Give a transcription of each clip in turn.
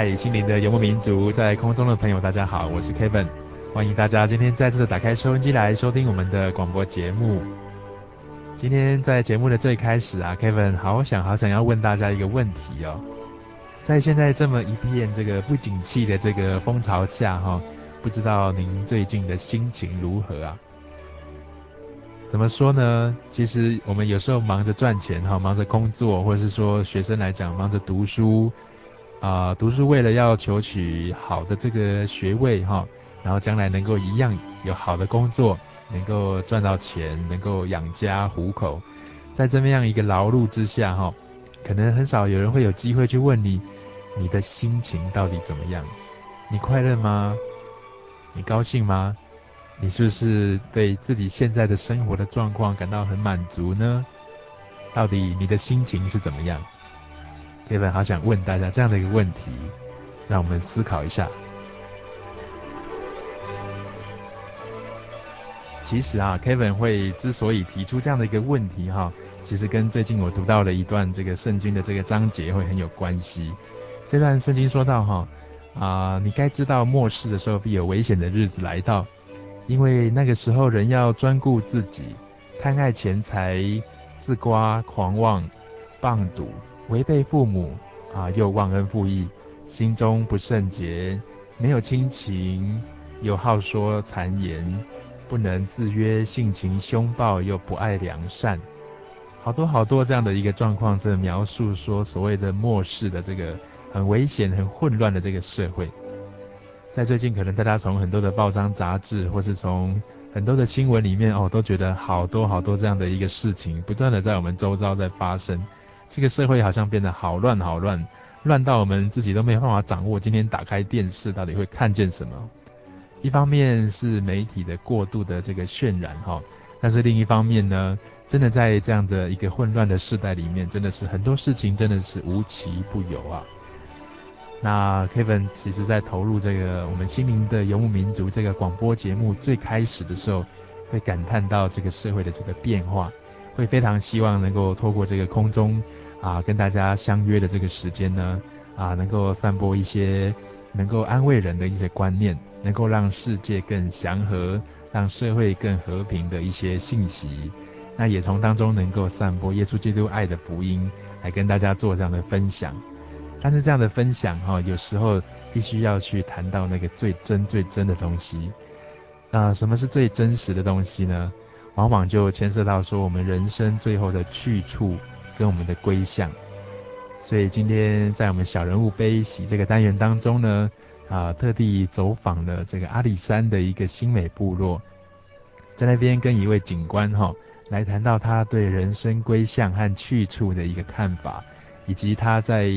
嗨，心灵的游牧民族，在空中的朋友，大家好，我是 Kevin，欢迎大家今天再次的打开收音机来收听我们的广播节目。今天在节目的最开始啊，Kevin 好想好想要问大家一个问题哦，在现在这么一片这个不景气的这个风潮下哈，不知道您最近的心情如何啊？怎么说呢？其实我们有时候忙着赚钱哈，忙着工作，或者是说学生来讲忙着读书。啊、读书为了要求取好的这个学位哈，然后将来能够一样有好的工作，能够赚到钱，能够养家糊口，在这么样一个劳碌之下哈，可能很少有人会有机会去问你，你的心情到底怎么样？你快乐吗？你高兴吗？你是不是对自己现在的生活的状况感到很满足呢？到底你的心情是怎么样？Kevin 好想问大家这样的一个问题，让我们思考一下。其实啊，Kevin 会之所以提出这样的一个问题哈，其实跟最近我读到了一段这个圣经的这个章节会很有关系。这段圣经说到哈啊，你该知道末世的时候必有危险的日子来到，因为那个时候人要专顾自己，贪爱钱财，自夸狂妄，棒赌。违背父母啊，又忘恩负义，心中不圣洁，没有亲情，又好说谗言，不能自约，性情凶暴，又不爱良善，好多好多这样的一个状况，这描述说所谓的末世的这个很危险、很混乱的这个社会。在最近，可能大家从很多的报章杂志，或是从很多的新闻里面哦，都觉得好多好多这样的一个事情，不断的在我们周遭在发生。这个社会好像变得好乱好乱，乱到我们自己都没有办法掌握。今天打开电视到底会看见什么？一方面是媒体的过度的这个渲染哈，但是另一方面呢，真的在这样的一个混乱的时代里面，真的是很多事情真的是无奇不有啊。那 Kevin 其实在投入这个我们心灵的游牧民族这个广播节目最开始的时候，会感叹到这个社会的这个变化。会非常希望能够透过这个空中啊，跟大家相约的这个时间呢，啊，能够散播一些能够安慰人的一些观念，能够让世界更祥和，让社会更和平的一些信息。那也从当中能够散播耶稣基督爱的福音，来跟大家做这样的分享。但是这样的分享哈，有时候必须要去谈到那个最真最真的东西。啊，什么是最真实的东西呢？往往就牵涉到说我们人生最后的去处跟我们的归向，所以今天在我们小人物悲喜这个单元当中呢，啊，特地走访了这个阿里山的一个新美部落，在那边跟一位警官哈来谈到他对人生归向和去处的一个看法，以及他在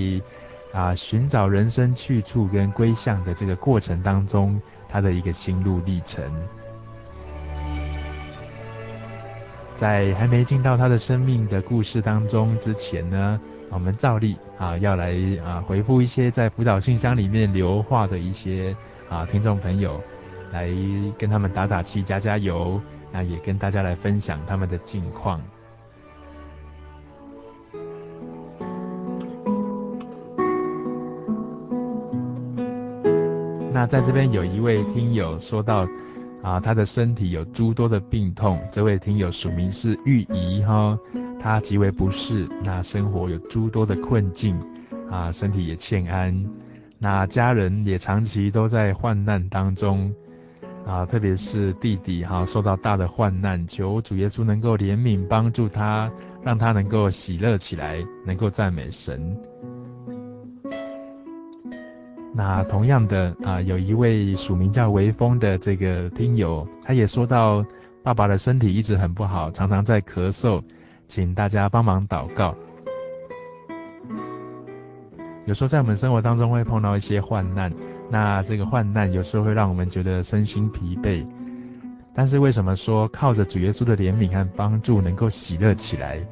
啊寻找人生去处跟归向的这个过程当中，他的一个心路历程。在还没进到他的生命的故事当中之前呢，我们照例啊要来啊回复一些在辅导信箱里面留话的一些啊听众朋友，来跟他们打打气、加加油，那也跟大家来分享他们的近况。那在这边有一位听友说到。啊，他的身体有诸多的病痛，这位听友署名是玉仪哈，他极为不适，那生活有诸多的困境，啊，身体也欠安，那家人也长期都在患难当中，啊，特别是弟弟哈，受到大的患难，求主耶稣能够怜悯帮助他，让他能够喜乐起来，能够赞美神。那同样的啊，有一位署名叫微风的这个听友，他也说到爸爸的身体一直很不好，常常在咳嗽，请大家帮忙祷告。有时候在我们生活当中会碰到一些患难，那这个患难有时候会让我们觉得身心疲惫，但是为什么说靠着主耶稣的怜悯和帮助能够喜乐起来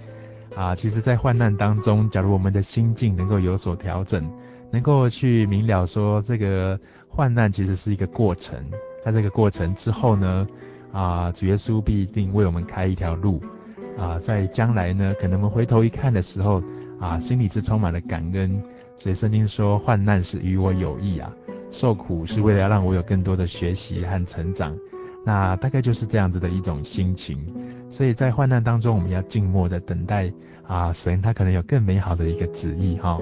啊？其实，在患难当中，假如我们的心境能够有所调整。能够去明了说，这个患难其实是一个过程，在这个过程之后呢，啊，主耶稣必定为我们开一条路，啊，在将来呢，可能我们回头一看的时候，啊，心里是充满了感恩。所以圣经说，患难是与我有益啊，受苦是为了要让我有更多的学习和成长。那大概就是这样子的一种心情。所以在患难当中，我们要静默的等待啊，神他可能有更美好的一个旨意哈。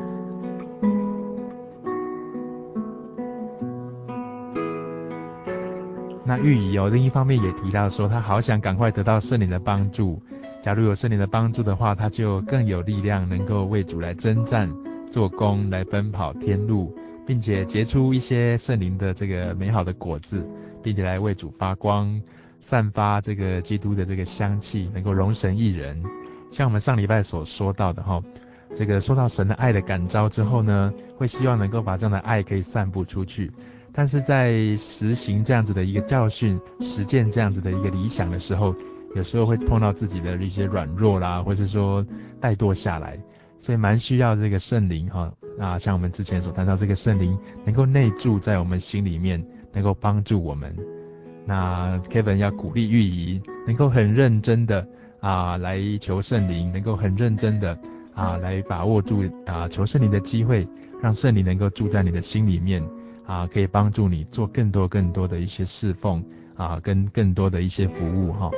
那玉仪哦，另一方面也提到说，他好想赶快得到圣灵的帮助。假如有圣灵的帮助的话，他就更有力量，能够为主来征战、做工、来奔跑天路，并且结出一些圣灵的这个美好的果子，并且来为主发光，散发这个基督的这个香气，能够荣神益人。像我们上礼拜所说到的哈，这个受到神的爱的感召之后呢，会希望能够把这样的爱可以散布出去。但是在实行这样子的一个教训、实践这样子的一个理想的时候，有时候会碰到自己的一些软弱啦，或是说怠惰下来，所以蛮需要这个圣灵哈啊，像我们之前所谈到这个圣灵能够内住在我们心里面，能够帮助我们。那 Kevin 要鼓励玉仪能够很认真的啊来求圣灵，能够很认真的啊来把握住啊求圣灵的机会，让圣灵能够住在你的心里面。啊，可以帮助你做更多更多的一些侍奉啊，跟更多的一些服务哈。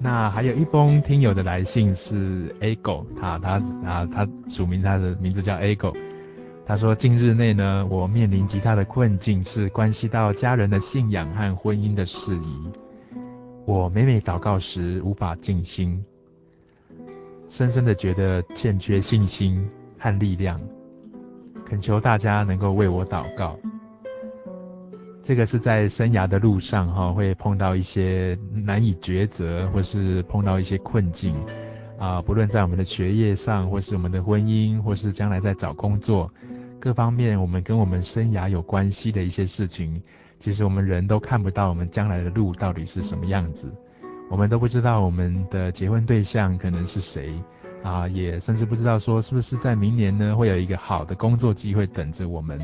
那还有一封听友的来信是 Ago，他他啊他署名他的名字叫 Ago，他说近日内呢，我面临极大的困境，是关系到家人的信仰和婚姻的事宜。我每每祷告时无法静心，深深的觉得欠缺信心。和力量，恳求大家能够为我祷告。这个是在生涯的路上哈，会碰到一些难以抉择，或是碰到一些困境啊，不论在我们的学业上，或是我们的婚姻，或是将来在找工作，各方面我们跟我们生涯有关系的一些事情，其实我们人都看不到我们将来的路到底是什么样子，我们都不知道我们的结婚对象可能是谁。啊，也甚至不知道说是不是在明年呢，会有一个好的工作机会等着我们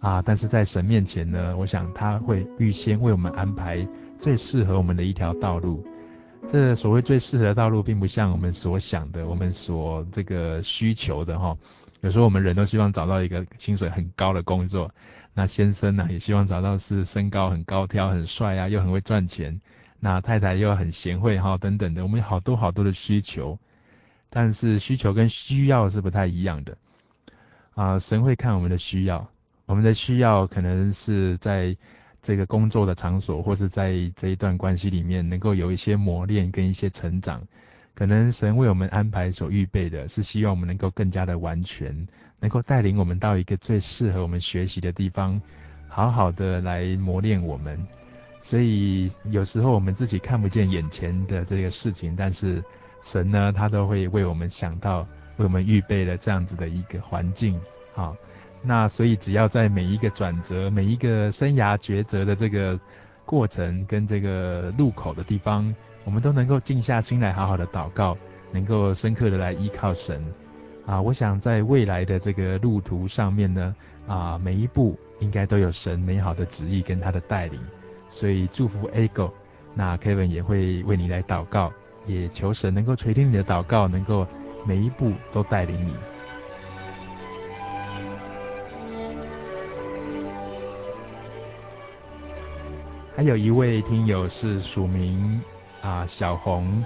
啊。但是在神面前呢，我想他会预先为我们安排最适合我们的一条道路。这所谓最适合的道路，并不像我们所想的，我们所这个需求的哈。有时候我们人都希望找到一个薪水很高的工作，那先生呢也希望找到是身高很高挑、很帅啊，又很会赚钱，那太太又很贤惠哈等等的，我们有好多好多的需求。但是需求跟需要是不太一样的啊，神会看我们的需要，我们的需要可能是在这个工作的场所，或是在这一段关系里面能够有一些磨练跟一些成长，可能神为我们安排所预备的是希望我们能够更加的完全，能够带领我们到一个最适合我们学习的地方，好好的来磨练我们。所以有时候我们自己看不见眼前的这个事情，但是。神呢，他都会为我们想到，为我们预备了这样子的一个环境，好，那所以只要在每一个转折、每一个生涯抉择的这个过程跟这个路口的地方，我们都能够静下心来好好的祷告，能够深刻的来依靠神。啊，我想在未来的这个路途上面呢，啊，每一步应该都有神美好的旨意跟他的带领，所以祝福 Eagle，那 Kevin 也会为你来祷告，也求神能够垂听你的祷告，能够每一步都带领你。还有一位听友是署名啊小红。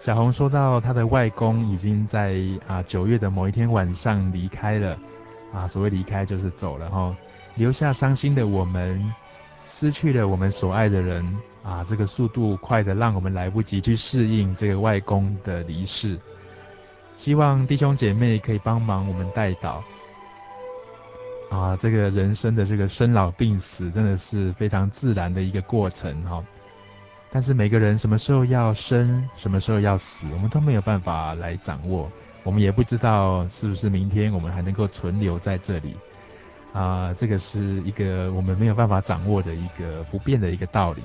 小红说到，她的外公已经在啊九月的某一天晚上离开了，啊，所谓离开就是走了哈，留下伤心的我们，失去了我们所爱的人，啊，这个速度快的让我们来不及去适应这个外公的离世。希望弟兄姐妹可以帮忙我们代祷，啊，这个人生的这个生老病死真的是非常自然的一个过程哈。但是每个人什么时候要生，什么时候要死，我们都没有办法来掌握。我们也不知道是不是明天我们还能够存留在这里。啊、这个是一个我们没有办法掌握的一个不变的一个道理。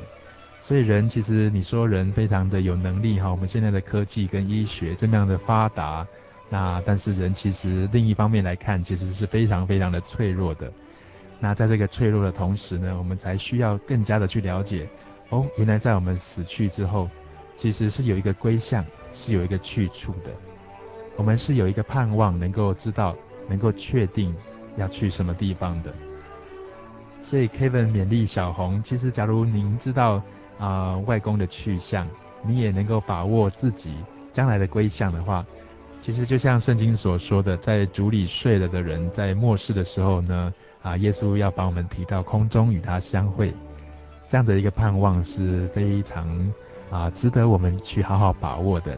所以人其实你说人非常的有能力哈，我们现在的科技跟医学这么样的发达，那但是人其实另一方面来看，其实是非常非常的脆弱的。那在这个脆弱的同时呢，我们才需要更加的去了解。哦，原来在我们死去之后，其实是有一个归向，是有一个去处的。我们是有一个盼望，能够知道，能够确定要去什么地方的。所以 Kevin 勉励小红，其实假如您知道啊、外公的去向，你也能够把握自己将来的归向的话，其实就像圣经所说的，在主里睡了的人，在末世的时候呢，啊耶稣要把我们提到空中与他相会。这样的一个盼望是非常啊值得我们去好好把握的。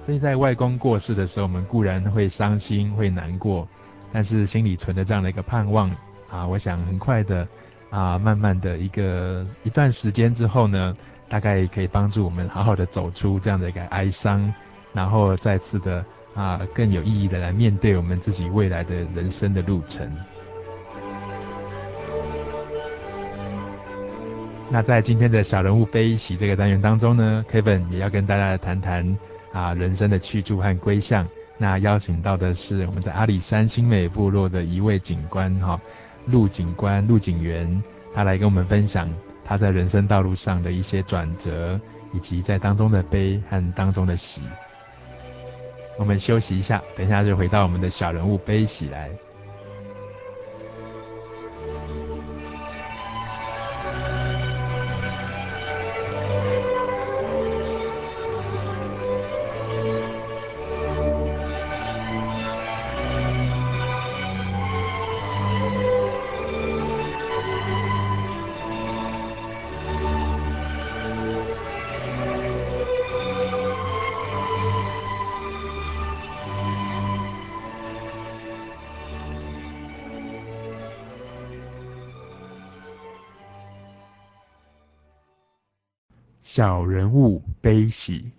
所以在外公过世的时候，我们固然会伤心、会难过，但是心里存着这样的一个盼望啊，我想很快的啊，慢慢的一个一段时间之后呢，大概可以帮助我们好好的走出这样的一个哀伤，然后再次的啊更有意义的来面对我们自己未来的人生的路程。那在今天的小人物悲喜这个单元当中呢，Kevin 也要跟大家来谈谈啊人生的去处和归向。那邀请到的是我们在阿里山新美部落的一位警官哈，陆警官陆警员，他来跟我们分享他在人生道路上的一些转折，以及在当中的悲和当中的喜。我们休息一下，等一下就回到我们的小人物悲喜来。小人物悲喜。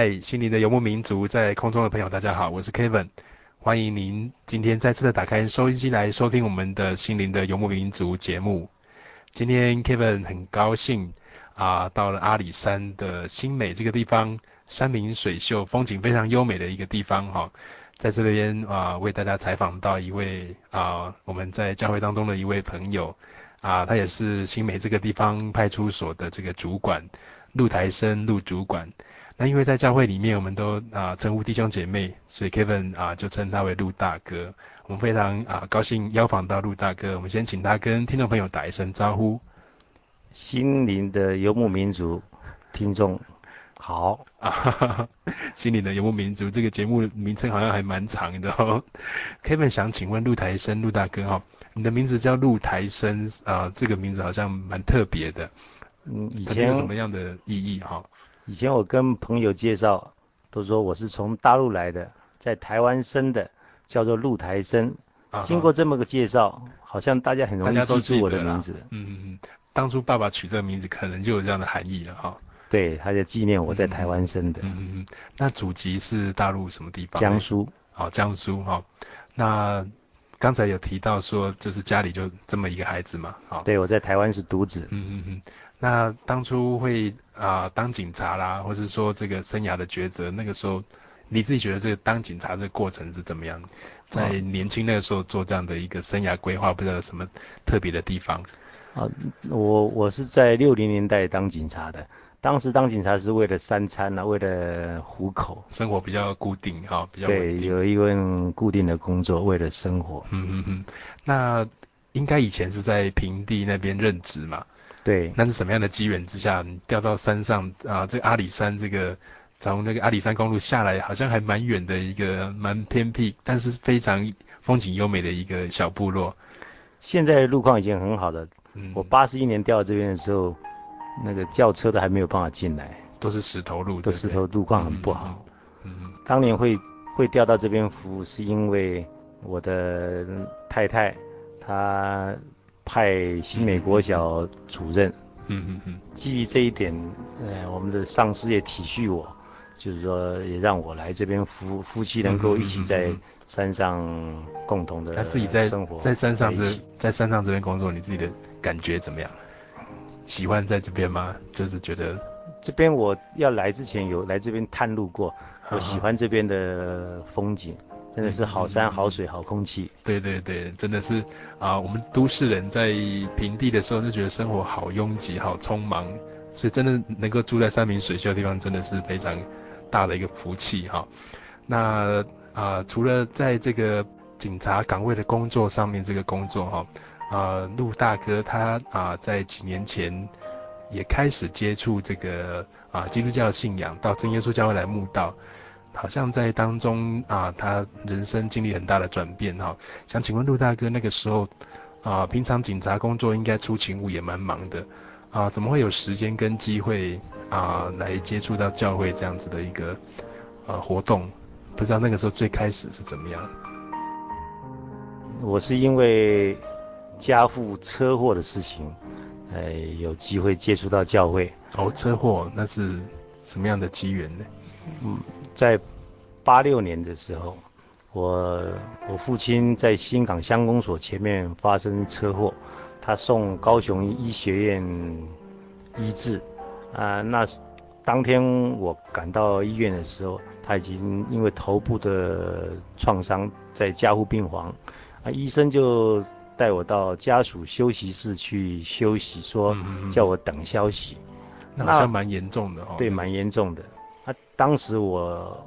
嗨，心灵的游牧民族，在空中的朋友，大家好，我是 Kevin，欢迎您今天再次的打开收音机来收听我们的心灵的游牧民族节目。今天 Kevin 很高兴啊，到了阿里山的新美这个地方，山明水秀，风景非常优美的一个地方哈，在这边啊为大家采访到一位啊我们在教会当中的一位朋友啊，他也是新美这个地方派出所的这个主管陆台生陆主管。那因为在教会里面，我们都啊称呼弟兄姐妹，所以 Kevin 啊就称他为陆大哥。我们非常啊高兴邀访到陆大哥，我们先请他跟听众朋友打一声招呼。心灵的游牧民族听众好啊，哈哈，心灵的游牧民族这个节目名称好像还蛮长的哦。Kevin 想请问陆台生陆大哥哈、哦，你的名字叫陆台生啊、呃，这个名字好像蛮特别的。嗯，以前有什么样的意义哈、哦？以前我跟朋友介绍，都说我是从大陆来的，在台湾生的，叫做陆台声。啊、经过这么个介绍，好像大家很容易记住我的名字。嗯嗯嗯，当初爸爸取这个名字，可能就有这样的含义了哈。对，他就纪念我在台湾生的。嗯嗯嗯。那祖籍是大陆什么地方？江苏。好、哦，江苏哈、哦。那刚才有提到说，就是家里就这么一个孩子嘛。好。对，我在台湾是独子。嗯嗯嗯。那当初会啊、呃、当警察啦，或是说这个生涯的抉择，那个时候你自己觉得这个当警察这个过程是怎么样？在年轻那个时候做这样的一个生涯规划，不知道有什么特别的地方？啊，我我是在六零年代当警察的，当时当警察是为了三餐啊，为了糊口，生活比较固定哈，比较对，有一份固定的工作，为了生活。嗯嗯嗯，那应该以前是在平地那边任职嘛？对，那是什么样的机缘之下，你掉到山上啊？这个阿里山，这个从那个阿里山公路下来，好像还蛮远的一个蛮偏僻，但是非常风景优美的一个小部落。现在路况已经很好了。嗯，我八十一年调到这边的时候，那个轿车都还没有办法进来，都是石头路，都石头路况很不好。嗯，嗯，当年会会调到这边服务，是因为我的太太她。派新美国小主任，嗯嗯嗯，基于这一点，呃，我们的上司也体恤我，就是说也让我来这边夫夫妻能够一起在山上共同的，他自己在生活在山上这在山上这边工作，你自己的感觉怎么样？喜欢在这边吗？就是觉得这边我要来之前有来这边探路过，我喜欢这边的风景。真的是好山好水好空气，对对对，真的是啊、我们都市人在平地的时候就觉得生活好拥挤好匆忙，所以真的能够住在山明水秀的地方，真的是非常大的一个福气哈。那啊、除了在这个警察岗位的工作上面，这个工作哈，啊，陆大哥他啊、在几年前也开始接触这个啊基督教信仰，到真耶稣教会来慕道。好像在当中啊，他人生经历很大的转变哈。想请问陆大哥，那个时候啊，平常警察工作应该出勤务也蛮忙的啊，怎么会有时间跟机会啊来接触到教会这样子的一个呃、啊、活动？不知道那个时候最开始是怎么样？我是因为家父车祸的事情，呃，有机会接触到教会。哦，车祸那是什么样的机缘呢？嗯。在八六年的时候，我我父亲在新港乡公所前面发生车祸，他送高雄医学院医治，啊、呃，那当天我赶到医院的时候，他已经因为头部的创伤在加护病房，啊，医生就带我到家属休息室去休息，说叫我等消息。嗯嗯，那好像蛮严重的哦。对，蛮严重的。当时我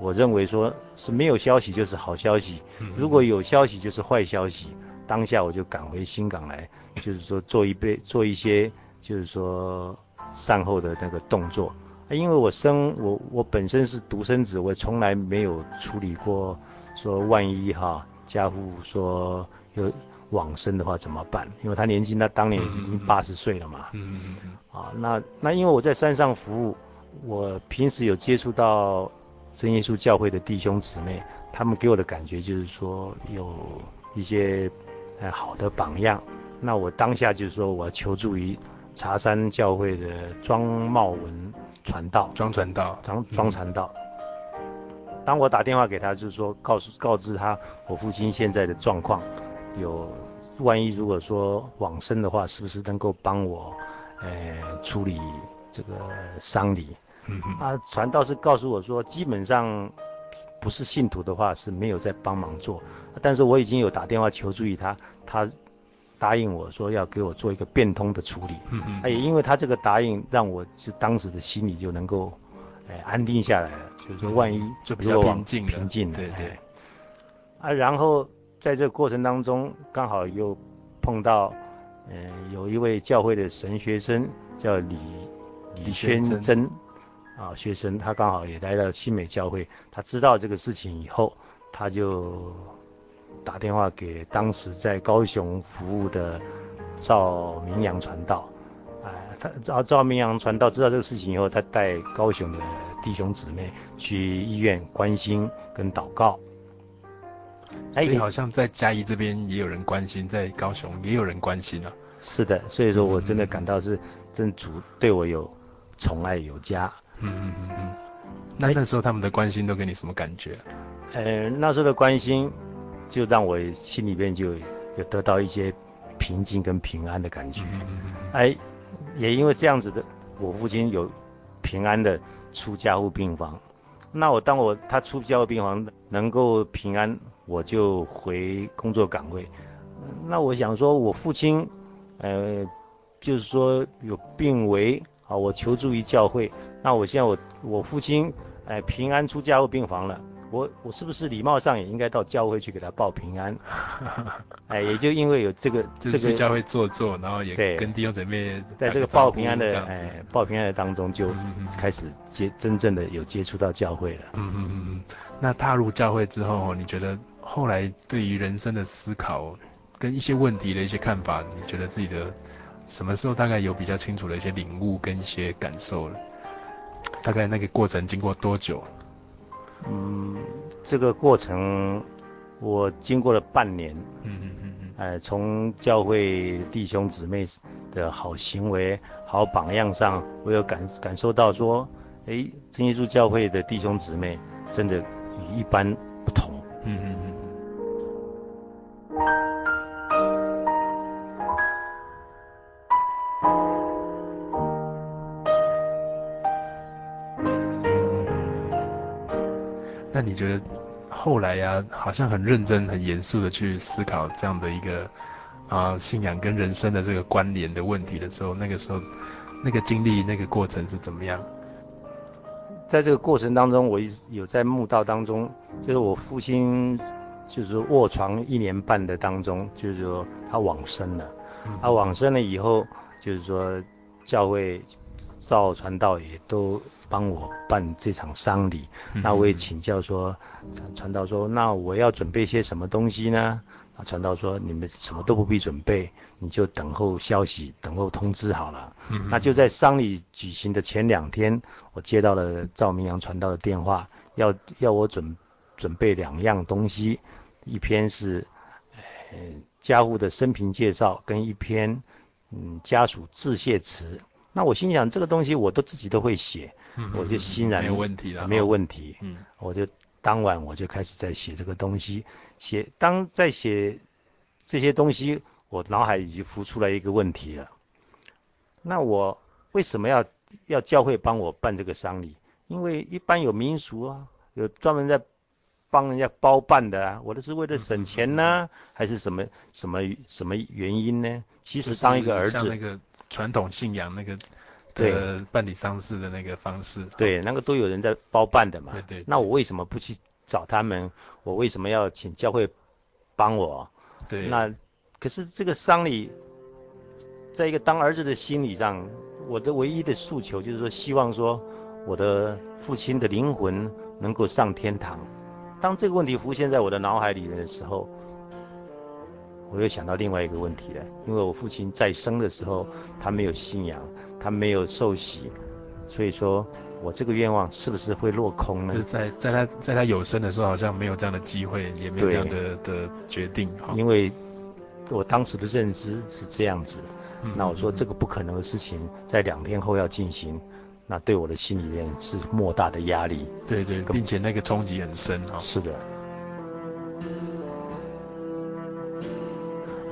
我认为说是没有消息就是好消息，如果有消息就是坏消息。当下我就赶回新港来，就是说做一杯做一些就是说善后的那个动作。因为我生我我本身是独生子，我从来没有处理过说万一哈家父说有往生的话怎么办？因为他年纪那当年已经八十岁了嘛。嗯嗯嗯。啊，那那因为我在山上服务。我平时有接触到真耶稣教会的弟兄姊妹，他们给我的感觉就是说有一些呃好的榜样。那我当下就是说我要求助于茶山教会的庄茂文传道，庄传道，庄庄传道。当我打电话给他，就是说告诉告知他我父亲现在的状况，有万一如果说往生的话，是不是能够帮我呃处理？这个丧礼，啊，传道是告诉我说，基本上不是信徒的话是没有在帮忙做，但是我已经有打电话求助于他，他答应我说要给我做一个变通的处理，嗯嗯，也因为他这个答应，让我是当时的心里就能够，哎，安定下来了，就是说万一就比较平静平静了，对对，啊，然后在这个过程当中，刚好又碰到，嗯，有一位教会的神学生叫李。李宣真，啊学生，他刚好也来到新美教会，他知道这个事情以后，他就打电话给当时在高雄服务的赵明阳传道，哎，他赵赵明阳传道知道这个事情以后，他带高雄的弟兄姊妹去医院关心跟祷告。所以好像在嘉义这边也有人关心，在高雄也有人关心啊。是的，所以说我真的感到是真主对我有宠爱有加。嗯嗯嗯嗯。那那时候他们的关心都给你什么感觉？呃，那时候的关心就让我心里边就有得到一些平静跟平安的感觉。嗯嗯嗯。哎，也因为这样子的，我父亲有平安的出家护病房。那我当我他出家护病房能够平安。我就回工作岗位，那我想说，我父亲，呃，就是说有病危啊，我求助于教会。那我现在我我父亲，哎、呃，平安出加护病房了，我我是不是礼貌上也应该到教会去给他报平安？哎、呃，也就因为有这个 这个教会坐坐，然后也跟弟兄姊妹在这个报平安的哎报平安的当中，就开始接真正的有接触到教会了。嗯嗯嗯嗯。那踏入教会之后，你觉得？后来对于人生的思考跟一些问题的一些看法，你觉得自己的什么时候大概有比较清楚的一些领悟跟一些感受了？大概那个过程经过多久？嗯，这个过程我经过了半年。嗯嗯嗯嗯。哎，从教会弟兄姊妹的好行为、好榜样上，我有感感受到说，哎，真耶稣教会的弟兄姊妹真的与一般觉得后来呀、啊，好像很认真、很严肃的去思考这样的一个啊信仰跟人生的这个关联的问题的时候，那个时候那个经历、那个过程是怎么样？在这个过程当中，我一直有在墓道当中，就是我父亲就是卧床一年半的当中，就是说他往生了。嗯、他往生了以后，就是说教会造传道也都。帮我办这场丧礼，那我也请教说，传道说，那我要准备些什么东西呢？啊，传道说，你们什么都不必准备，你就等候消息，等候通知好了。嗯，那就在丧礼举行的前两天，我接到了赵明阳传道的电话，要要我准准备两样东西，一篇是呃家户的生平介绍，跟一篇嗯家属致谢词。那我心想，这个东西我都自己都会写。嗯、我就欣然没有问题了，没有问题。嗯，我就当晚我就开始在写这个东西，写当在写这些东西，我脑海已经浮出来一个问题了。那我为什么要要教会帮我办这个丧礼？因为一般有民俗啊，有专门在帮人家包办的啊。我这是为了省钱呢、啊，还是什么什么什么原因呢？其实当一个儿子，像那个传统信仰那个。对，办理丧事的那个方式，对，那个都有人在包办的嘛。对对，对。那我为什么不去找他们？我为什么要请教会帮我？对。那可是这个丧礼，在一个当儿子的心理上，我的唯一的诉求就是说，希望说我的父亲的灵魂能够上天堂。当这个问题浮现在我的脑海里的时候，我又想到另外一个问题了，因为我父亲在生的时候，他没有信仰。他没有受洗，所以说我这个愿望是不是会落空呢？就是在在他在他有生的时候，好像没有这样的机会，也没有这样的的决定。因为我当时的认知是这样子，嗯、那我说这个不可能的事情，在两天后要进行，那对我的心里面是莫大的压力。对对，并且那个冲击很深啊。是的。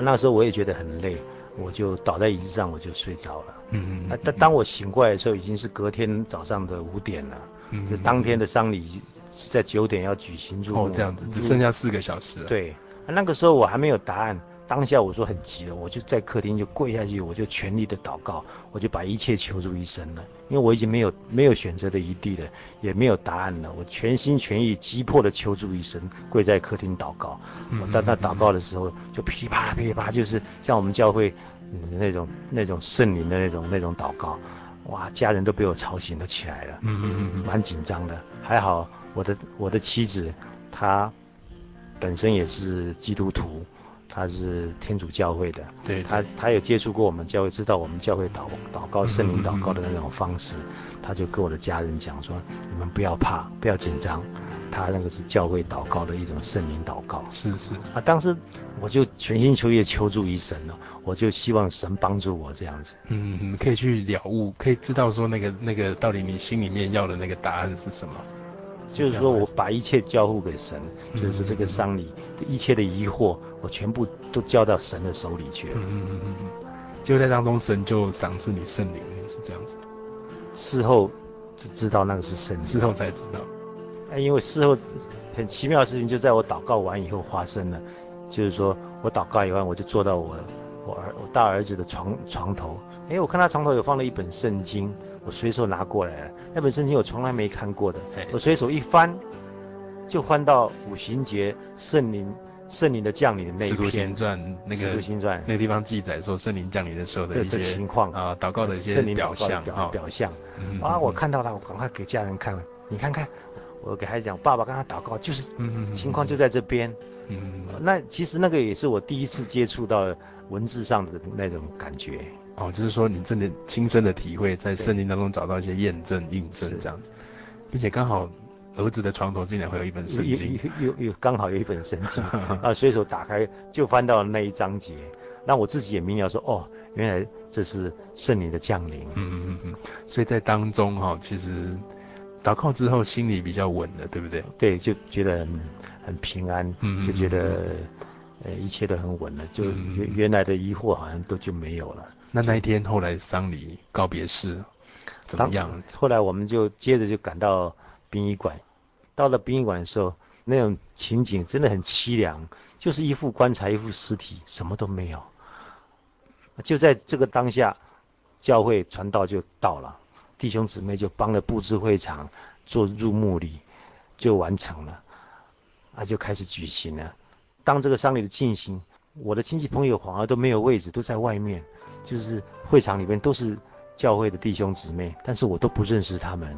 那时候我也觉得很累。我就倒在椅子上，我就睡着了。嗯嗯。那当当我醒过来的时候，已经是隔天早上的五点了。嗯。就当天的丧礼是在九点要举行。哦，这样子，只剩下四个小时了。对。那个时候我还没有答案。当下我说很急了，我就在客厅就跪下去，我就全力的祷告，我就把一切求助于神了，因为我已经没有没有选择的余地了，也没有答案了，我全心全意急迫的求助于神，跪在客厅祷告。我在那祷告的时候，就噼啪噼啪，就是像我们教会那种那种圣灵的那种那种祷告。哇，家人都被我吵醒了起来了，嗯嗯嗯，蛮紧张的。还好我的我的妻子她本身也是基督徒，她是天主教会的，对，他他有接触过我们教会，知道我们教会祷祷告圣灵祷告的那种方式，他就跟我的家人讲说，你们不要怕，不要紧张。他那个是教会祷告的一种圣灵祷告，是是啊，当时我就全心求意求助于神了，我就希望神帮助我这样子。嗯，可以去了悟，可以知道说那个那个到底你心里面要的那个答案是什么？就是说我把一切交付给神，嗯、就是这个丧礼一切的疑惑，我全部都交到神的手里去了。嗯嗯嗯。嗯，就在当中神就赏赐你圣灵，是这样子。事后只知道那个是圣灵，事后才知道。哎，因为事后很奇妙的事情就在我祷告完以后发生了，就是说我祷告以后，我就坐到我我儿我大儿子的床床头，哎，我看他床头有放了一本圣经，我随手拿过来了，那本圣经我从来没看过的，我随手一翻，就翻到五行节圣灵圣灵的降临的那一篇。使徒行传那个使徒行传那个地方记载说圣灵降临的时候的一些情况啊，祷告的一些表象表，表象，嗯、啊，我看到了，我赶快给家人看，你看看。我给孩子讲，爸爸刚刚祷告，就是情况就在这边。嗯，嗯，嗯，那其实那个也是我第一次接触到文字上的那种感觉。哦，就是说你真的亲身的体会，在圣经当中找到一些验证、印证这样子，并且刚好儿子的床头竟然会有一本圣经，有有刚好有一本圣经 啊，随手打开就翻到了那一章节，那我自己也明了说，哦，原来这是圣灵的降临。嗯嗯嗯嗯，所以在当中哈，其实。祷告之后，心里比较稳了，对不对？对，就觉得很很平安，嗯，就觉得呃一切都很稳了，就原原来的疑惑好像都就没有了。那那一天后来丧礼告别式怎么样？后来我们就接着就赶到殡仪馆，到了殡仪馆的时候，那种情景真的很凄凉，就是一副棺材，一副尸体，什么都没有。就在这个当下，教会传道就到了。弟兄姊妹就帮着布置会场，做入墓礼，就完成了，啊，就开始举行了。当这个丧礼的进行，我的亲戚朋友反而都没有位置，都在外面，就是会场里面都是教会的弟兄姊妹，但是我都不认识他们。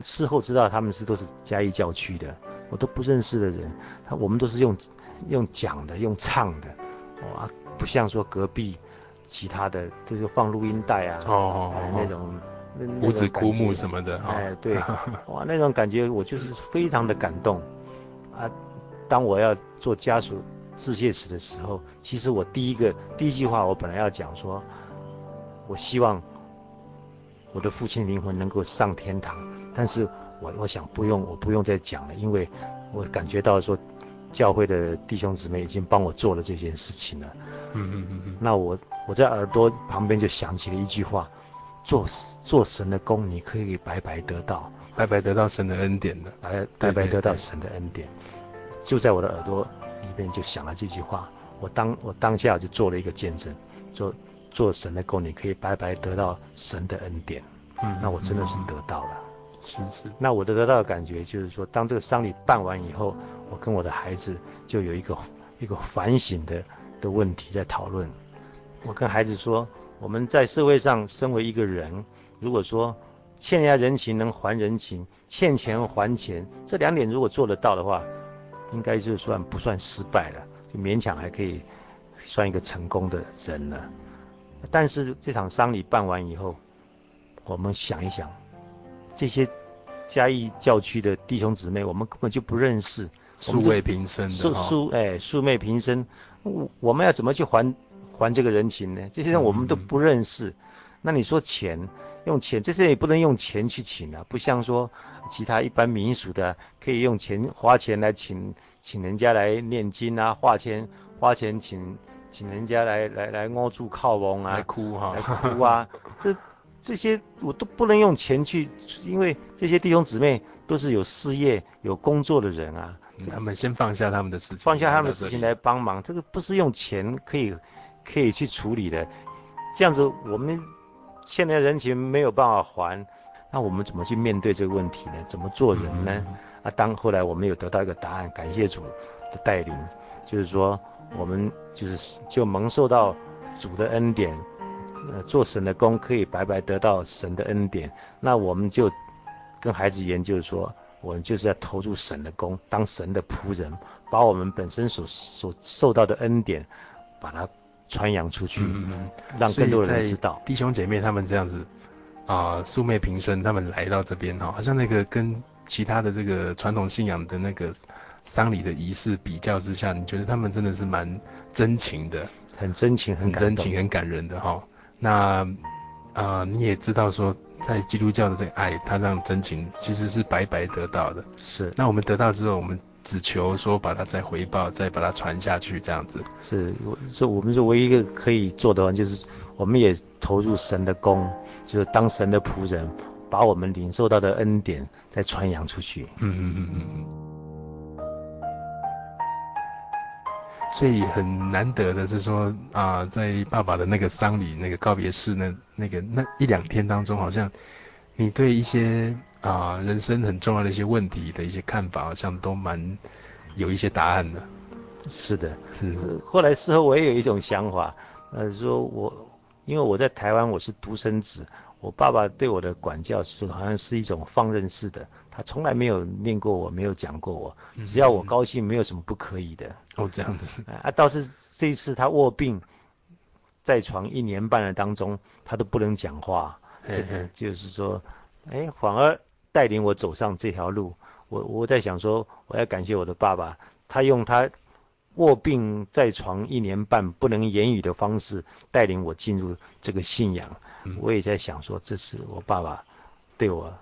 事后知道他们是都是嘉义教区的，我都不认识的人，他我们都是用用讲的，用唱的，哇，不像说隔壁其他的都是放录音带啊，哦，哎，那种。五子枯木什么的，哎，对，哇，那种感觉我就是非常的感动啊！当我要做家属致谢词的时候，其实我第一个第一句话，我本来要讲说，我希望我的父亲灵魂能够上天堂，但是我我想不用，我不用再讲了，因为我感觉到说，教会的弟兄姊妹已经帮我做了这件事情了。嗯嗯嗯嗯。那我我在耳朵旁边就响起了一句话。做做神的工，你可以白白得到，白白得到神的恩典的，白白白得到神的恩典，就在我的耳朵里边就响了这句话。我当我当下就做了一个见证，做做神的工，你可以白白得到神的恩典。嗯，那我真的是得到了。是是。那我得到的感觉就是说，当这个丧礼办完以后，我跟我的孩子就有一个一个反省的的问题在讨论。我跟孩子说。我们在社会上身为一个人，如果说欠人家人情能还人情，欠钱还钱，这两点如果做得到的话，应该就算不算失败了，就勉强还可以算一个成功的人了。但是这场丧礼办完以后，我们想一想，这些嘉义教区的弟兄姊妹，我们根本就不认识，素昧平生的，素素哎素昧平生，我我们要怎么去还？还这个人情呢？这些人我们都不认识，嗯、那你说钱用钱，这些也不能用钱去请啊，不像说其他一般民俗的可以用钱花钱来请请人家来念经啊，花钱花钱请请人家来来来阿祖靠翁啊，来哭哈，来哭啊，这这些我都不能用钱去，因为这些弟兄姊妹都是有事业有工作的人啊，他们先放下他们的事情，放下他们的事情来帮忙，这个不是用钱可以。可以去处理的，这样子我们欠的人情没有办法还，那我们怎么去面对这个问题呢？怎么做人呢？嗯、啊，当后来我们有得到一个答案，感谢主的带领，就是说我们就是就蒙受到主的恩典，呃做神的工可以白白得到神的恩典，那我们就跟孩子研究说，我们就是要投入神的工，当神的仆人，把我们本身所所受到的恩典，把它传扬出去，嗯、让更多人知道。弟兄姐妹他们这样子啊，素昧平生，他们来到这边哈，好像那个跟其他的这个传统信仰的那个丧礼的仪式比较之下，你觉得他们真的是蛮真情的，很真情，很真情，很感人的哈。那啊、呃，你也知道说，在基督教的这个爱，它让真情其实是白白得到的。是。那我们得到之后，我们只求说把它再回报，再把它传下去，这样子。是，是，我们是唯一一个可以做的，就是我们也投入神的工，就是当神的仆人，把我们领受到的恩典再传扬出去。嗯嗯嗯嗯嗯。所以很难得的是说啊、呃，在爸爸的那个丧礼、那个告别式那那个那一两天当中，好像你对一些啊、呃、人生很重要的一些问题的一些看法，好像都蛮有一些答案的。是的，是。后来事后我也有一种想法，呃，说我因为我在台湾我是独生子，我爸爸对我的管教是好像是一种放任式的。他从来没有念过我，没有讲过我，只要我高兴，没有什么不可以的。哦，这样子。啊，倒是这一次他卧病在床一年半的当中，他都不能讲话。嘿嘿。就是说，哎，反而带领我走上这条路。我我在想说，我要感谢我的爸爸，他用他卧病在床一年半不能言语的方式带领我进入这个信仰。我也在想说，这是我爸爸对我。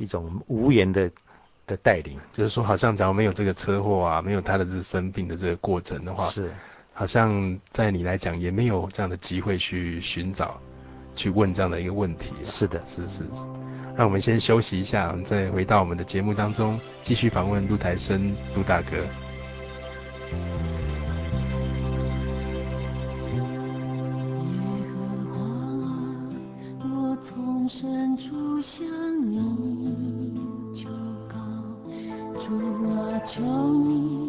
一种无言的的带领，就是说，好像假如没有这个车祸啊，没有他的这生病的这个过程的话，是，好像在你来讲也没有这样的机会去寻找，去问这样的一个问题。是的，是是是。那我们先休息一下，我们再回到我们的节目当中，继续访问陆台生陆大哥。深处向你求告，主啊，求你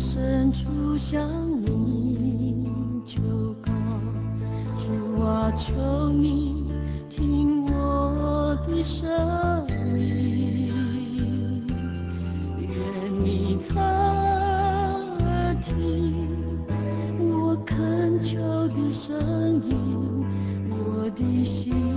深处向你求告主啊求你听我的声音愿你侧耳听我恳求的声音我的心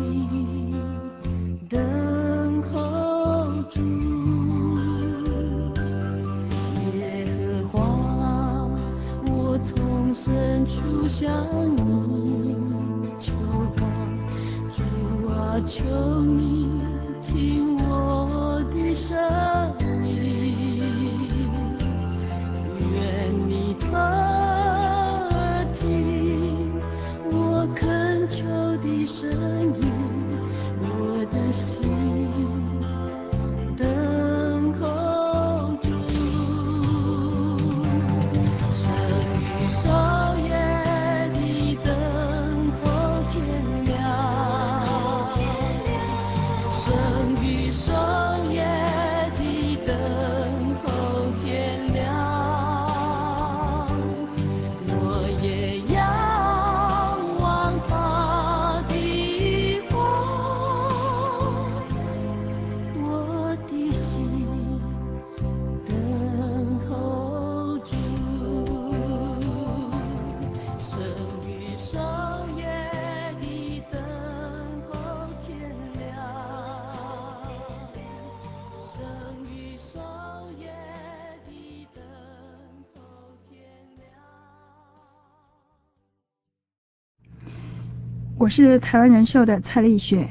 我是台湾人寿的蔡丽雪。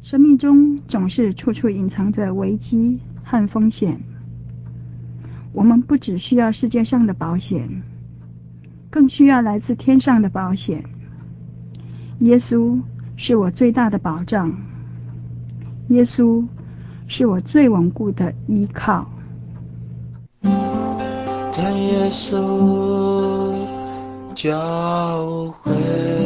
生命中总是处处隐藏着危机和风险，我们不只需要世界上的保险，更需要来自天上的保险。耶稣是我最大的保障，耶稣是我最稳固的依靠。在耶稣教会。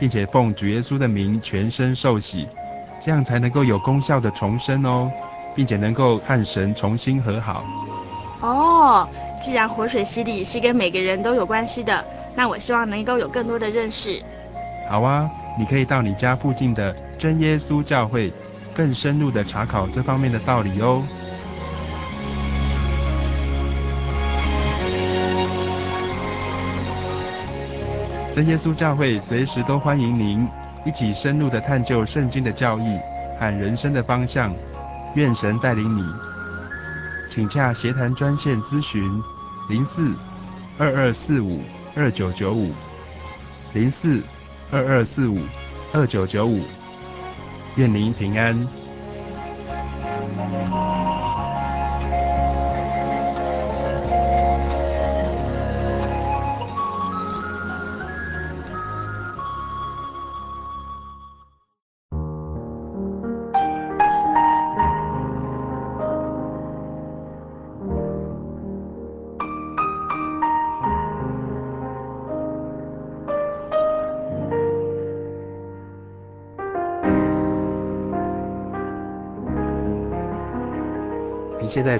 并且奉主耶稣的名全身受洗，这样才能够有功效的重生哦，并且能够和神重新和好。哦，既然活水洗礼是跟每个人都有关系的，那我希望能够有更多的认识。好啊。你可以到你家附近的真耶稣教会，更深入的查考这方面的道理哦。真耶稣教会随时都欢迎您一起深入的探究圣经的教义和人生的方向。愿神带领你，请洽协谈专线咨询：零四二二四五二九九五零四。二二四五二九九五，愿您平安。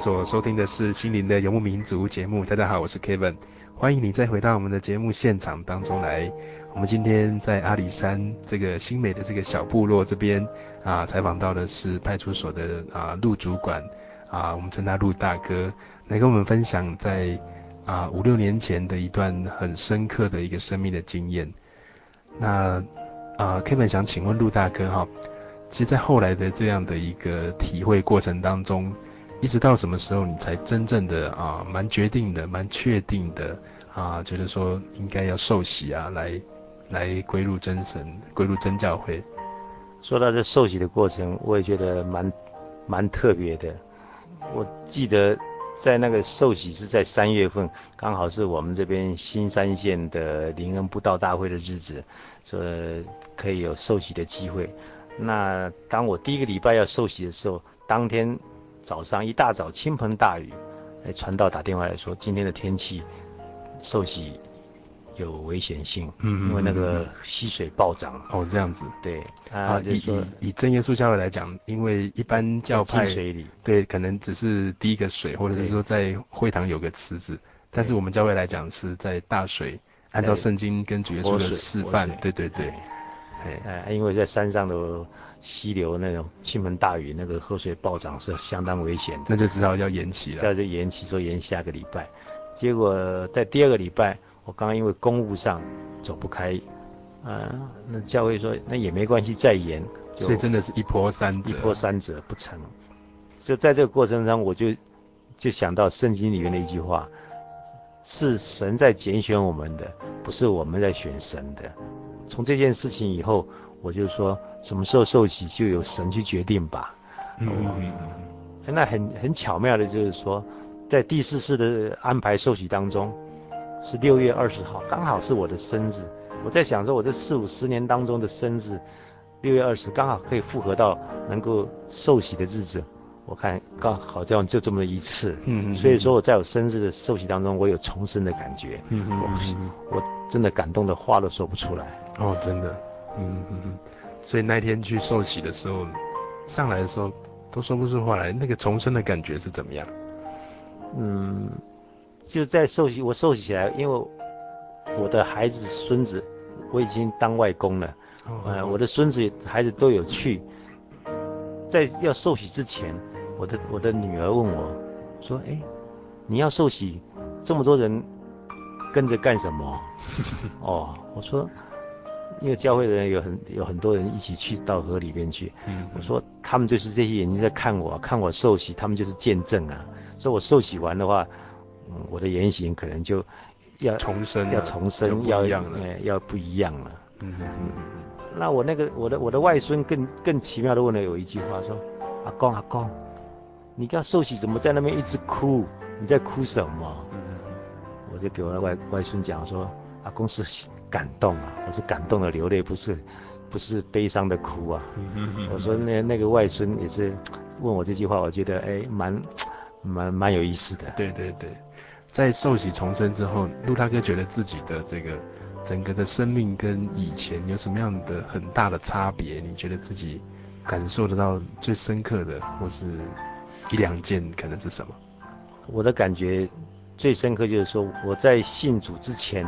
所收听的是心灵的游牧民族节目。大家好，我是 Kevin，欢迎你再回到我们的节目现场当中来。我们今天在阿里山这个新美的这个小部落这边啊，采访到的是派出所的啊陆主管啊，我们称他陆大哥，来跟我们分享在啊五六年前的一段很深刻的一个生命的经验。那啊 Kevin 想请问陆大哥哈，其实，在后来的这样的一个体会过程当中。一直到什么时候你才真正的啊，蛮决定的，蛮确定的啊，觉得说应该要受洗啊，来来归入真神，归入真教会。说到这受洗的过程，我也觉得蛮蛮特别的。我记得在那个受洗是在三月份，刚好是我们这边新山县的灵恩布道大会的日子，所以可以有受洗的机会。那当我第一个礼拜要受洗的时候，当天。早上一大早倾盆大雨，哎，传道打电话来说今天的天气受洗有危险性，嗯，因为那个溪水暴涨。哦，这样子。对，啊，以以以真耶稣教会来讲，因为一般教派水里，对，可能只是滴一个水，或者是说在会堂有个池子，但是我们教会来讲是在大水，按照圣经跟主耶稣的示范，对对对，哎，因为在山上的。溪流那种倾盆大雨，那个河水暴涨是相当危险的，那就知道要延期了。那就延期，说延下个礼拜。结果在第二个礼拜，我刚刚因为公务上走不开，啊，那教会说那也没关系，再延。所以真的是一波三折，一波三折不成。就在这个过程中，我就就想到圣经里面的一句话：是神在拣选我们的，不是我们在选神的。从这件事情以后。我就说什么时候受洗就由神去决定吧。嗯，嗯，那很很巧妙的就是说，在第四次的安排受洗当中，是六月二十号，刚好是我的生日。我在想说，我这四五十年当中的生日，六月二十刚好可以复合到能够受洗的日子。我看刚好这样就这么一次。嗯，嗯，所以说我在我生日的寿喜当中，我有重生的感觉。嗯嗯，我我真的感动的话都说不出来。哦，真的。嗯嗯嗯，所以那天去受洗的时候，上来的时候都说不出话来，那个重生的感觉是怎么样？嗯，就在受洗，我受洗起来，因为我的孩子、孙子，我已经当外公了，哦、呃，我的孙子、孩子都有去。在要受洗之前，我的我的女儿问我，说：“哎、欸，你要受洗，这么多人跟着干什么？”哦，我说。因为教会的人有很有很多人一起去到河里边去，嗯，我说他们就是这些眼睛在看我，看我受洗，他们就是见证啊。所以我受洗完的话，嗯，我的言行可能就要重生，要重生，要要要不一样了。嗯嗯嗯。那我那个我的我的外孙更更奇妙的问了有一句话说：“阿公阿公，你看寿喜怎么在那边一直哭？你在哭什么？”我就给我的外外孙讲说：“阿公是。”感动啊！我是感动的流泪，不是不是悲伤的哭啊。我说那那个外孙也是问我这句话，我觉得哎蛮蛮蛮有意思的。对对对，在寿喜重生之后，陆大哥觉得自己的这个整个的生命跟以前有什么样的很大的差别？你觉得自己感受得到最深刻的，或是一两件可能是什么？我的感觉最深刻就是说我在信主之前。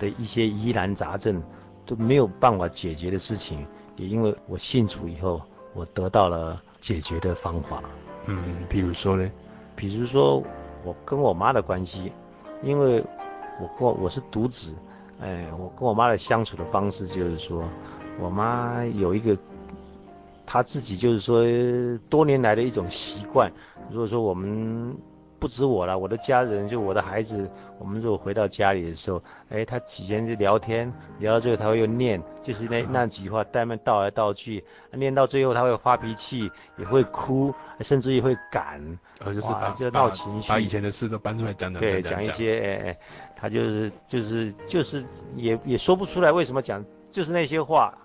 的一些疑难杂症都没有办法解决的事情，也因为我信主以后，我得到了解决的方法。嗯，比如说呢？比如说我跟我妈的关系，因为我跟我是独子，哎，我跟我妈的相处的方式就是说，我妈有一个她自己就是说多年来的一种习惯，如果说我们。不止我了，我的家人就我的孩子，我们如果回到家里的时候，哎，他几天就聊天，聊到最后他会又念，就是那那几句话，带面倒来倒去，念到最后他会发脾气，也会哭，甚至于会赶，呃，就是把就闹情绪，把以前的事都搬出来讲讲，对，讲一些，哎哎，他就是就是就是也也说不出来为什么讲，就是那些话，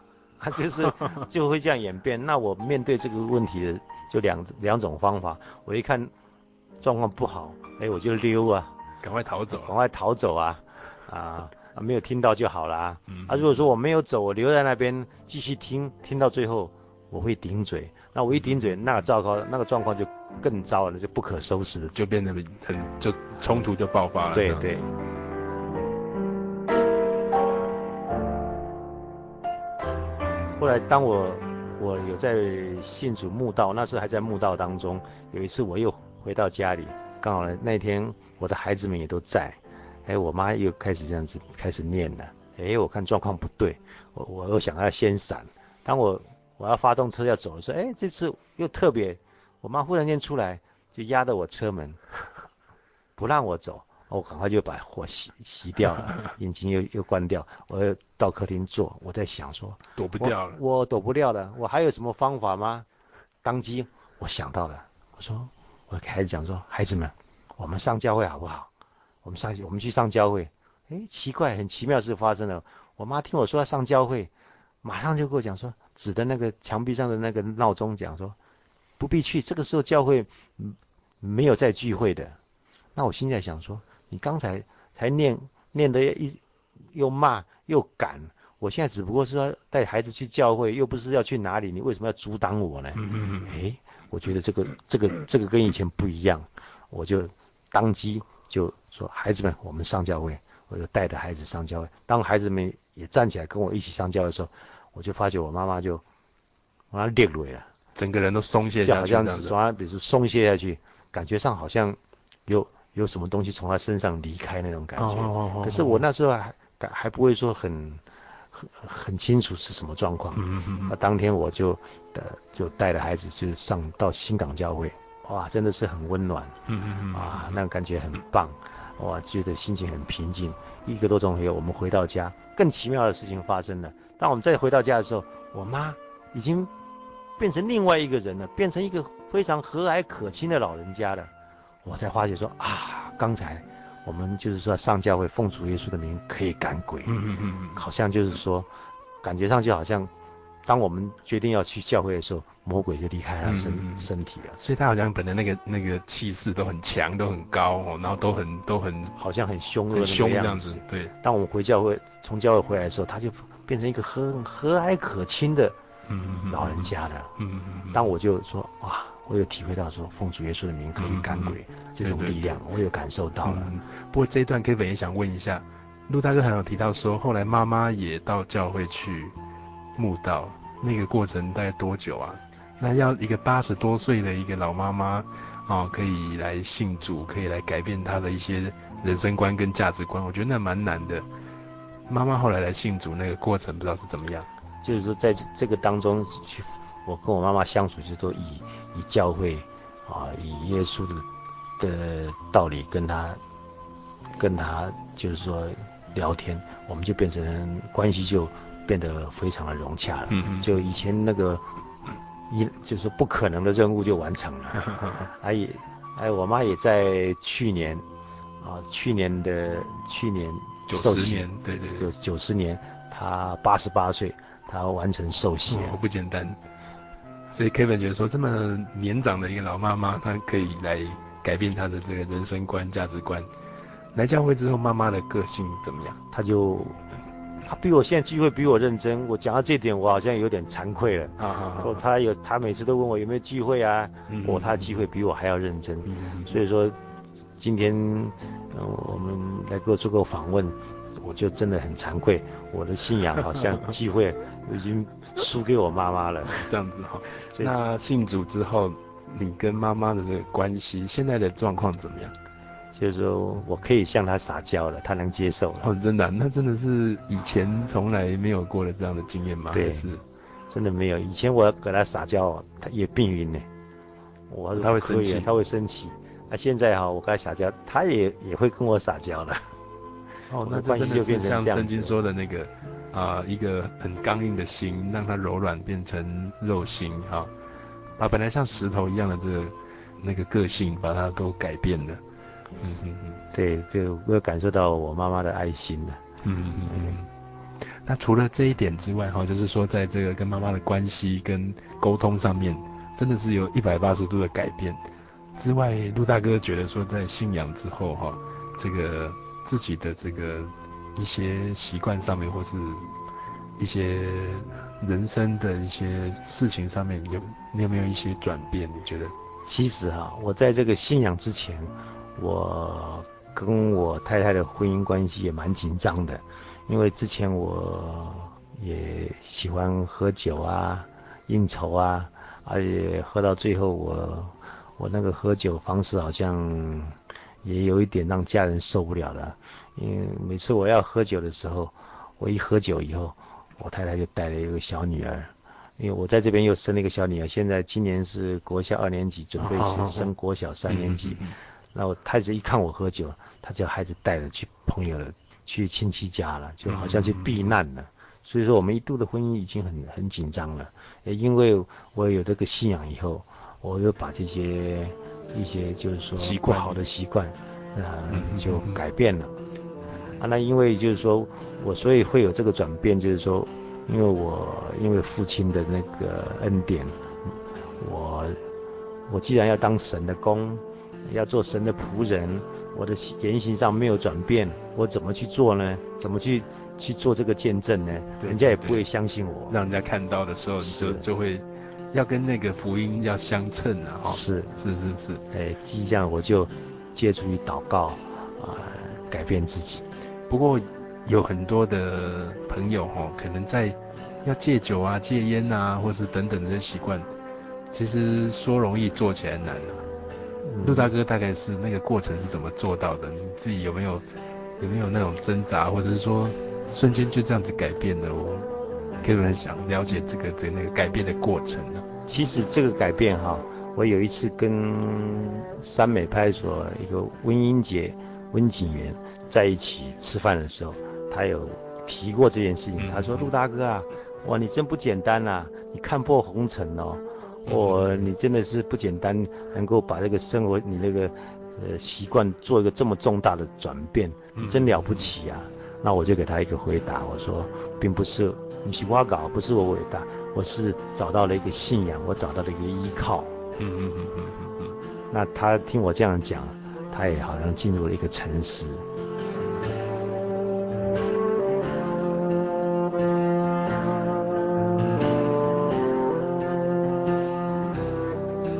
他就是就会这样演变。那我面对这个问题的就两两种方法，我一看。状况不好，哎，我就溜啊，赶快逃走，赶快逃走啊，啊，没有听到就好了。嗯，啊，如果说我没有走，我留在那边继续听，听到最后我会顶嘴，那我一顶嘴，那个糟糕，那个状况就更糟了，就不可收拾了，就变得很就冲突就爆发了。对对。后来当我我有在信主墓道，那时候还在墓道当中，有一次我又。回到家里，刚好那天我的孩子们也都在，哎，我妈又开始这样子开始念了，哎，我看状况不对，我我又想要先闪，当我我要发动车要走的时候，哎，这次又特别，我妈忽然间出来就压着我车门，不让我走，我赶快就把火熄熄掉了，引擎又又关掉，我又到客厅坐，我在想说躲不掉了，我，我躲不掉了，我还有什么方法吗？当机我想到了，我说。我给孩子讲说：“孩子们，我们上教会好不好？我们上，我们去上教会。哎，奇怪，很奇妙的事发生了。我妈听我说要上教会，马上就跟我讲说，指着那个墙壁上的那个闹钟讲说，不必去。这个时候教会没有在聚会的。那我现在想说，你刚才才念念的一又骂又赶，我现在只不过是要带孩子去教会，又不是要去哪里，你为什么要阻挡我呢？哎。”我觉得这个这个这个跟以前不一样，我就当机就说：“孩子们，我们上教会。”我就带着孩子上教会。当孩子们也站起来跟我一起上教会的时候，我就发觉我妈妈就我她裂落了，整个人都松懈下去，就好像比如说松懈下去，感觉上好像有有什么东西从他身上离开那种感觉。哦哦哦。可是我那时候还还不会说很。很很清楚是什么状况，嗯嗯，那当天我就呃就带着孩子就上到新港教会，哇，真的是很温暖，嗯嗯嗯，啊，那感觉很棒，哇，觉得心情很平静。一个多钟头我们回到家，更奇妙的事情发生了。当我们再回到家的时候，我妈已经变成另外一个人了，变成一个非常和蔼可亲的老人家了。我才发觉说啊，刚才。我们就是说上教会奉主耶稣的名可以赶鬼，嗯嗯嗯，好像就是说，感觉上就好像，当我们决定要去教会的时候，魔鬼就离开他身、嗯、身体了。所以他好像本来那个那个气势都很强，都很高哦，然后都很都很好像很凶恶很凶这样子。对，当我们回教会从教会回来的时候，他就变成一个很和蔼可亲的嗯老人家了。嗯嗯嗯。当我就说哇，我有体会到说奉主耶稣的名可以赶鬼这种力量，我有感受到了。嗯、不过这一段 Kevin 也想问一下，陆大哥还有提到说，后来妈妈也到教会去慕道，那个过程大概多久啊？那要一个八十多岁的一个老妈妈哦，可以来信主，可以来改变她的一些人生观跟价值观，我觉得那蛮难的。妈妈后来来信主，那个过程不知道是怎么样？就是说在这个当中去，我跟我妈妈相处就都以以教会啊，以耶稣的的道理跟她跟她就是说聊天，我们就变成关系就变得非常的融洽了。嗯嗯。就以前那个一就是不可能的任务就完成了。哎 也哎，我妈也在去年啊，去年的去年。九十年，对对对，就九十年，她八十八岁，她完成受洗，哦，不简单。所以 Kevin 觉得说，这么年长的一个老妈妈，她可以来改变她的这个人生观、价值观。来教会之后，妈妈的个性怎么样？她就，她比我现在聚会比我认真。我讲到这点，我好像有点惭愧了。啊啊啊！说她有，她每次都问我有没有聚会啊。嗯。我她聚会比我还要认真。嗯。所以说。今天，呃，我们来给我做个访问，我就真的很惭愧，我的信仰好像机会已经输给我妈妈了，这样子哈。那信主之后，你跟妈妈的这个关系，现在的状况怎么样？就是说我可以向她撒娇了，她能接受了。哦，真的，那真的是以前从来没有过的这样的经验吗？对，是，真的没有。以前我给她撒娇，她也病晕呢。我她会生气，她会生气。那现在哈，我跟她撒娇，她也也会跟我撒娇了。哦，那这真的是像圣经说的那个啊、呃，一个很刚硬的心，让它柔软变成肉心啊，把本来像石头一样的这个那个个性，把它都改变了。嗯嗯嗯，对，就我有感受到我妈妈的爱心了。嗯嗯嗯。那除了这一点之外哈，就是说在这个跟妈妈的关系跟沟通上面，真的是有一百八十度的改变。之外，陆大哥觉得说，在信仰之后哈，这个自己的这个一些习惯上面，或是一些人生的一些事情上面，有你有没有一些转变？你觉得？其实哈，我在这个信仰之前，我跟我太太的婚姻关系也蛮紧张的，因为之前我也喜欢喝酒啊、应酬啊，而且喝到最后我。我那个喝酒方式好像也有一点让家人受不了了，因为每次我要喝酒的时候，我一喝酒以后，我太太就带了一个小女儿，因为我在这边又生了一个小女儿，现在今年是国小二年级，准备是升国小三年级。那我太太一看我喝酒，她就孩子带着去朋友了，去亲戚家了，就好像去避难了。所以说我们一度的婚姻已经很很紧张了，也因为我有这个信仰以后。我又把这些一些就是说不好的习惯，啊、呃，就改变了。啊，那因为就是说我所以会有这个转变，就是说，因为我因为父亲的那个恩典，我我既然要当神的工，要做神的仆人，我的言行上没有转变，我怎么去做呢？怎么去去做这个见证呢？人家也不会相信我。让人家看到的时候，你就就会。要跟那个福音要相称啊！哈，是是是是，哎，这样我就借助于祷告啊、呃，改变自己。不过有很多的朋友哈，可能在要戒酒啊、戒烟啊，或是等等的习惯，其实说容易做起来难啊。陆、嗯、大哥大概是那个过程是怎么做到的？你自己有没有有没有那种挣扎，或者是说瞬间就这样子改变的？我可以想了解这个的那个改变的过程呢？其实这个改变哈，我有一次跟三美派出所一个温英杰温警员在一起吃饭的时候，他有提过这件事情。他说：“陆大哥啊，哇，你真不简单呐、啊！你看破红尘哦，哇，你真的是不简单，能够把这个生活你那个呃习惯做一个这么重大的转变，真了不起啊！”那我就给他一个回答，我说，并不是你是挖搞，不是我伟大。我是找到了一个信仰，我找到了一个依靠。嗯嗯嗯嗯嗯嗯。那他听我这样讲，他也好像进入了一个沉思。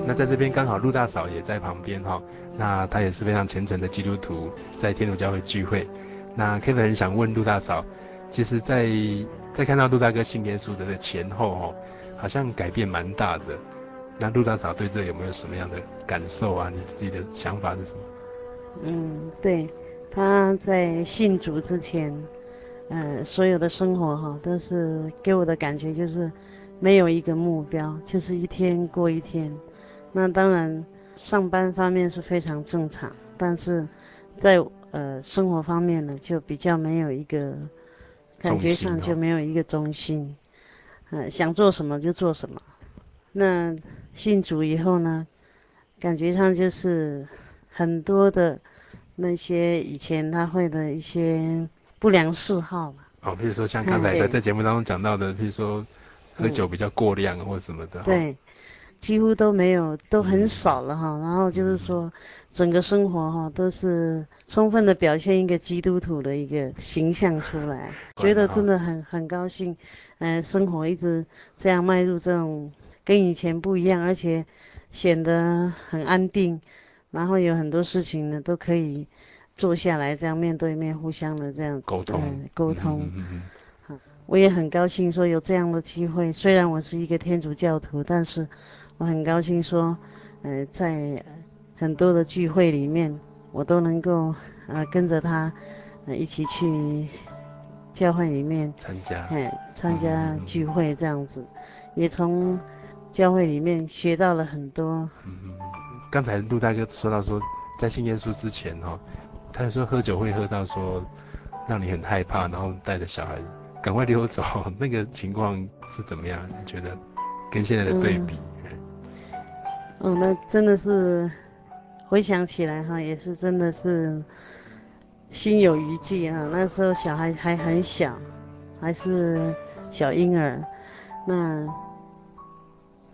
那在这边刚好陆大嫂也在旁边哈，那她也是非常虔诚的基督徒，在天主教会聚会。那 Kevin 很想问陆大嫂，其实在，在看到陆大哥信耶稣的前后哦，好像改变蛮大的。那陆大嫂对这有没有什么样的感受啊？你自己的想法是什么？嗯，对，他在信主之前，呃，所有的生活哈，都是给我的感觉就是没有一个目标，就是一天过一天。那当然，上班方面是非常正常，但是在呃生活方面呢，就比较没有一个感觉上就没有一个中心，呃，想做什么就做什么。那信主以后呢，感觉上就是很多的那些以前他会的一些不良嗜好嘛。哦，比如说像刚才在在节目当中讲到的，比如说喝酒比较过量或什么的。对，几乎都没有，都很少了哈。然后就是说，整个生活哈都是充分的表现一个基督徒的一个形象出来，觉得真的很很高兴。嗯，生活一直这样迈入这种。跟以前不一样，而且显得很安定，然后有很多事情呢都可以坐下来这样面对面互相的这样沟通沟通。嗯嗯嗯。我也很高兴说有这样的机会，虽然我是一个天主教徒，但是我很高兴说，呃，在很多的聚会里面，我都能够呃跟着他呃一起去教会里面参加，嗯，参加聚会这样子，嗯、也从。教会里面学到了很多。嗯嗯，刚才陆大哥说到说，在信耶稣之前哈，他说喝酒会喝到说，让你很害怕，然后带着小孩赶快溜走，那个情况是怎么样？你觉得跟现在的对比？嗯，哦，那真的是回想起来哈，也是真的是心有余悸啊。那时候小孩还很小，还是小婴儿，那。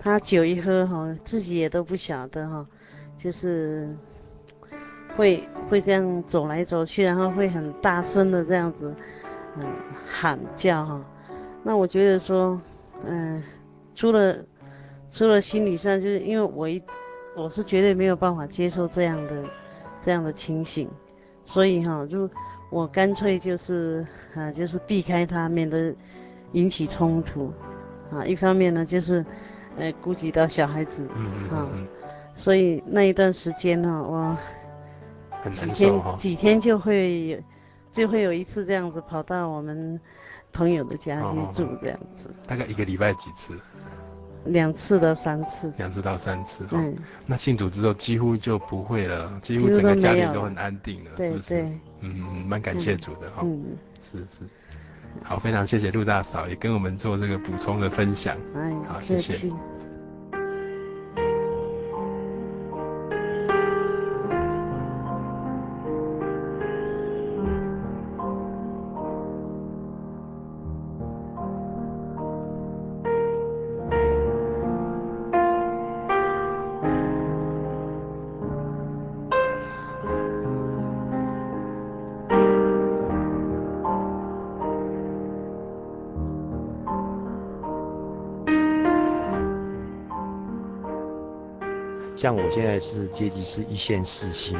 他酒一喝哈，自己也都不晓得哈，就是会会这样走来走去，然后会很大声的这样子，嗯，喊叫哈。那我觉得说，嗯，除了除了心理上，就是因为我一我是绝对没有办法接受这样的这样的情形，所以哈，就我干脆就是啊，就是避开他，免得引起冲突啊。一方面呢，就是。呃，顾及到小孩子，嗯嗯，嗯，嗯，所以那一段时间呢，我几天几天就会有，就会有一次这样子跑到我们朋友的家去住这样子。大概一个礼拜几次？两次到三次。两次到三次。嗯。那信主之后几乎就不会了，几乎整个家庭都很安定了，了是不是？嗯，蛮感谢主的哈。嗯，是是。好，非常谢谢陆大嫂也跟我们做这个补充的分享。哎，好，谢谢。像我现在是阶级是一线四星，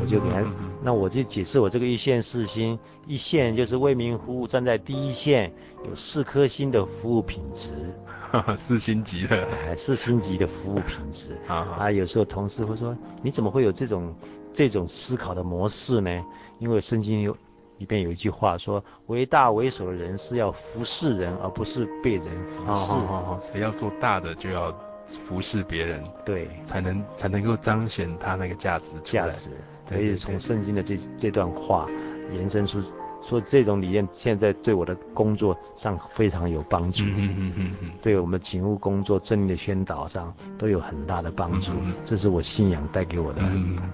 我就给他，那我就解释我这个一线四星，一线就是为民服务，站在第一线，有四颗星的服务品质，四星级的，哎，四星级的服务品质。啊，有时候同事会说，你怎么会有这种这种思考的模式呢？因为圣经有里边有一句话说，为大为首的人是要服侍人，而不是被人服侍。谁要做大的就要。服侍别人，对，才能才能够彰显他那个价值价值。可以从圣经的这这段话延伸出，说这种理念现在对我的工作上非常有帮助。嗯嗯嗯嗯，对我们勤务工作、正义的宣导上都有很大的帮助。这是我信仰带给我的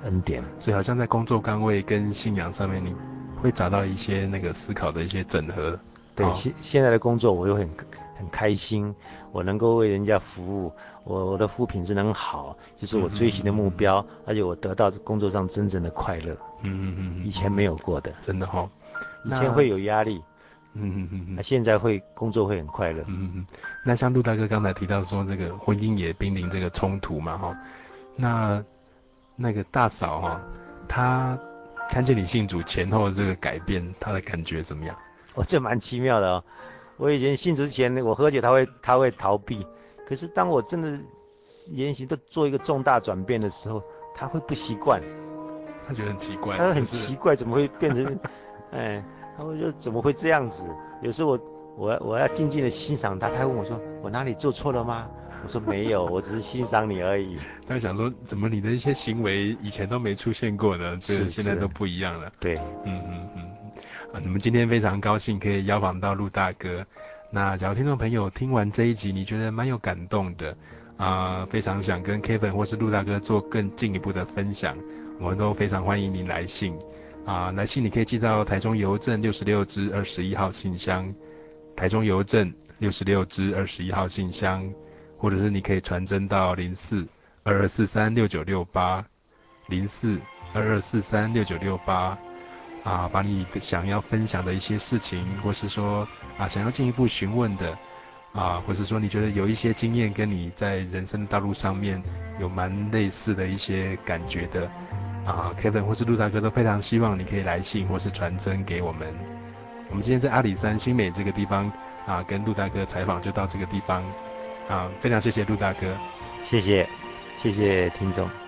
恩典。嗯。所以好像在工作岗位跟信仰上面，你会找到一些那个思考的一些整合。对，现现在的工作我又很很开心，我能够为人家服务。我我的服务品质能好，就是我追寻的目标，嗯、而且我得到工作上真正的快乐。嗯嗯嗯，以前没有过的，真的哈、哦。以前会有压力，嗯嗯嗯，那现在会工作会很快乐。嗯嗯，那像陆大哥刚才提到说这个婚姻也濒临这个冲突嘛哈，那那个大嫂哈、哦，她看见你信主前后的这个改变，她的感觉怎么样？哦这蛮奇妙的哦。我以前信主之前，我喝酒他会他会逃避，可是当我真的言行都做一个重大转变的时候，他会不习惯。他觉得很奇怪。他很奇怪，怎么会变成？哎，他会说怎么会这样子？有时候我我我要静静的欣赏他，他问我说我哪里做错了吗？我说没有，我只是欣赏你而已。他想说怎么你的一些行为以前都没出现过呢？就是现在都不一样了。对，嗯嗯嗯。啊，你们今天非常高兴可以邀访到陆大哥。那假如听众朋友听完这一集，你觉得蛮有感动的，啊、非常想跟 Kevin 或是陆大哥做更进一步的分享，我们都非常欢迎你来信。啊、来信你可以寄到台中邮政六十六支二十一号信箱，台中邮政六十六支二十一号信箱，或者是你可以传真到零四二二四三六九六八，零四二二四三六九六八。啊，把你想要分享的一些事情，或是说啊想要进一步询问的，啊，或是说你觉得有一些经验跟你在人生的道路上面有蛮类似的一些感觉的，啊，Kevin 或是陆大哥都非常希望你可以来信或是传真给我们。我们今天在阿里山新美这个地方啊，跟陆大哥采访就到这个地方，啊，非常谢谢陆大哥，谢谢，谢谢听众。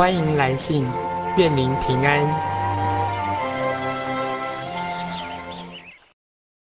欢迎来信，愿您平安。